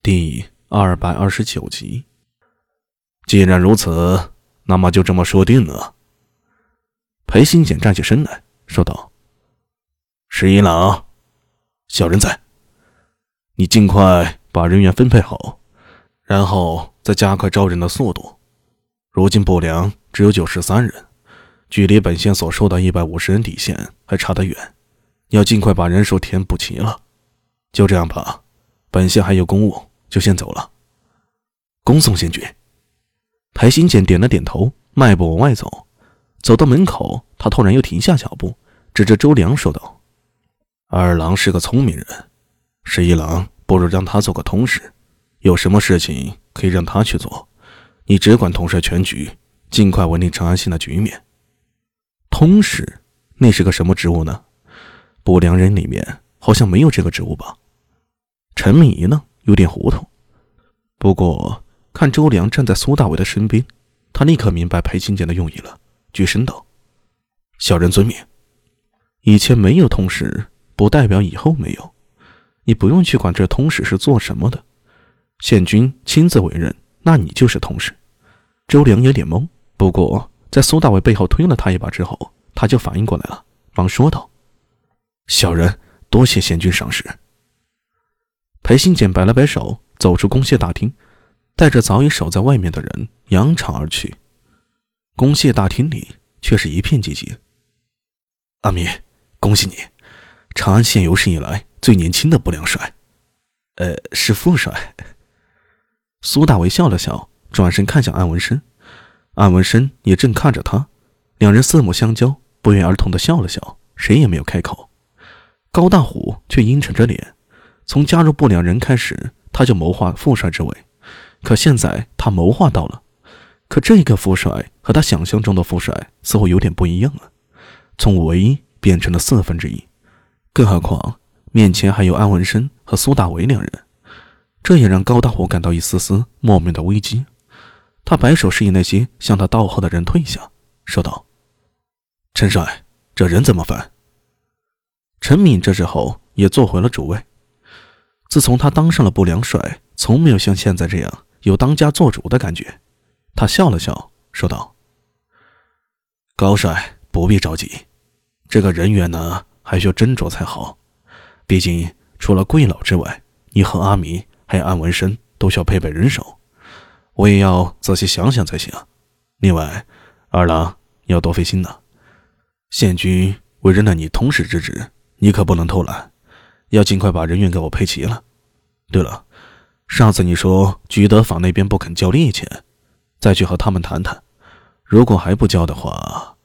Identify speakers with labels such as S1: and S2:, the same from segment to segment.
S1: 第二百二十九集。既然如此，那么就这么说定了。裴新简站起身来说道：“十一郎，小人在。你尽快把人员分配好，然后再加快招人的速度。如今不良只有九十三人，距离本县所说的一百五十人底线还差得远，要尽快把人数填补齐了。就这样吧，本县还有公务。”就先走了，恭送县君。裴新简点了点头，迈步往外走。走到门口，他突然又停下脚步，指着周良说道：“二郎是个聪明人，十一郎不如让他做个通事，有什么事情可以让他去做，你只管统帅全局，尽快稳定长安县的局面。”通事，那是个什么职务呢？不良人里面好像没有这个职务吧？陈敏仪呢？有点糊涂，不过看周良站在苏大伟的身边，他立刻明白裴清简的用意了，举身道：“小人遵命。以前没有通史，不代表以后没有。你不用去管这通史是做什么的，县君亲自委任，那你就是通史。”周良有点懵，不过在苏大伟背后推了他一把之后，他就反应过来了，忙说道：“小人多谢县君赏识。”裴新简摆了摆手，走出公谢大厅，带着早已守在外面的人扬长而去。公谢大厅里却是一片寂静。阿弥，恭喜你，长安县有史以来最年轻的不良帅。呃，是副帅。苏大为笑了笑，转身看向安文生，安文生也正看着他，两人四目相交，不约而同的笑了笑，谁也没有开口。高大虎却阴沉着脸。从加入不良人开始，他就谋划副帅之位，可现在他谋划到了，可这个副帅和他想象中的副帅似乎有点不一样了，从唯一变成了四分之一，更何况面前还有安文生和苏大为两人，这也让高大虎感到一丝丝莫名的危机。他摆手示意那些向他道贺的人退下，说道：“陈帅，这人怎么办？”陈敏这时候也坐回了主位。自从他当上了不良帅，从没有像现在这样有当家做主的感觉。他笑了笑，说道：“高帅不必着急，这个人员呢还需要斟酌才好。毕竟除了贵老之外，你和阿弥还有安文生都需要配备人手，我也要仔细想想才行。另外，二郎你要多费心呢。县君委任了你通使之职，你可不能偷懒。”要尽快把人员给我配齐了。对了，上次你说菊德坊那边不肯交利钱，再去和他们谈谈。如果还不交的话，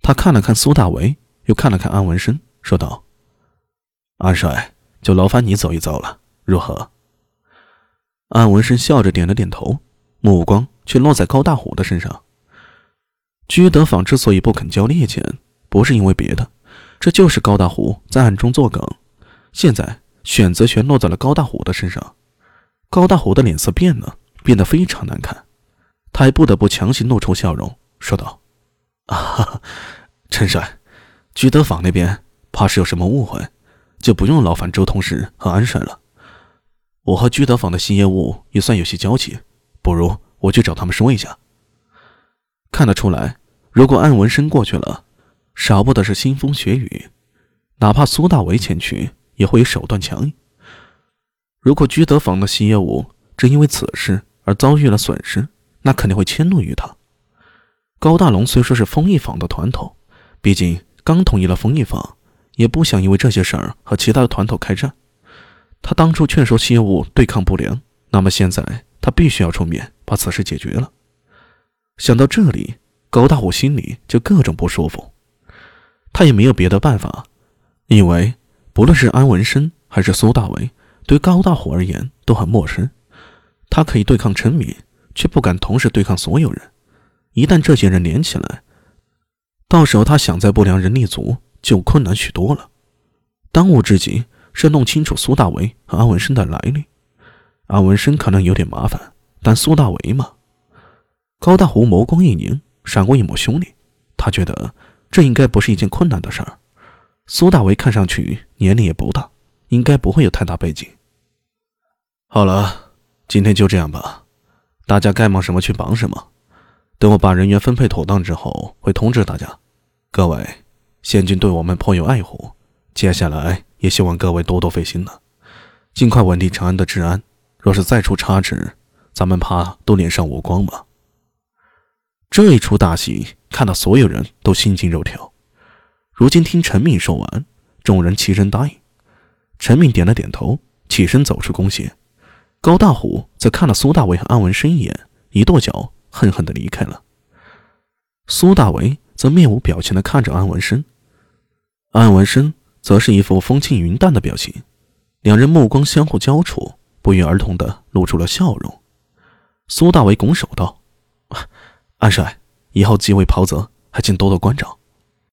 S1: 他看了看苏大为，又看了看安文生，说道：“安帅，就劳烦你走一遭了，如何？”安文生笑着点了点头，目光却落在高大虎的身上。居德坊之所以不肯交利钱，不是因为别的，这就是高大虎在暗中作梗。现在选择权落在了高大虎的身上，高大虎的脸色变了，变得非常难看，他还不得不强行露出笑容，说道：“啊，陈帅，居德坊那边怕是有什么误会，就不用劳烦周同事和安帅了。我和居德坊的新业务也算有些交集，不如我去找他们说一下。看得出来，如果安文生过去了，少不得是腥风血雨，哪怕苏大为前去。”也会手段强硬。如果居德坊的新业务正因为此事而遭遇了损失，那肯定会迁怒于他。高大龙虽说是丰益坊的团头，毕竟刚统一了丰益坊，也不想因为这些事儿和其他的团头开战。他当初劝说新业务对抗不良，那么现在他必须要出面把此事解决了。想到这里，高大虎心里就各种不舒服。他也没有别的办法，因为。不论是安文生还是苏大为，对高大虎而言都很陌生。他可以对抗陈敏，却不敢同时对抗所有人。一旦这些人连起来，到时候他想在不良人立足就困难许多了。当务之急是弄清楚苏大为和安文生的来历。安文生可能有点麻烦，但苏大为嘛？高大虎眸光一凝，闪过一抹凶厉。他觉得这应该不是一件困难的事儿。苏大为看上去年龄也不大，应该不会有太大背景。好了，今天就这样吧，大家该忙什么去忙什么。等我把人员分配妥当之后，会通知大家。各位，县君对我们颇有爱护，接下来也希望各位多多费心了，尽快稳定长安的治安。若是再出差池，咱们怕都脸上无光吧。这一出大戏，看到所有人都心惊肉跳。如今听陈敏说完，众人齐声答应。陈敏点了点头，起身走出宫廨。高大虎则看了苏大为和安文生一眼，一跺脚，恨恨地离开了。苏大为则面无表情地看着安文生，安文生则是一副风轻云淡的表情。两人目光相互交触，不约而同地露出了笑容。苏大为拱手道：“安帅，以后几位袍泽，还请多多关照。”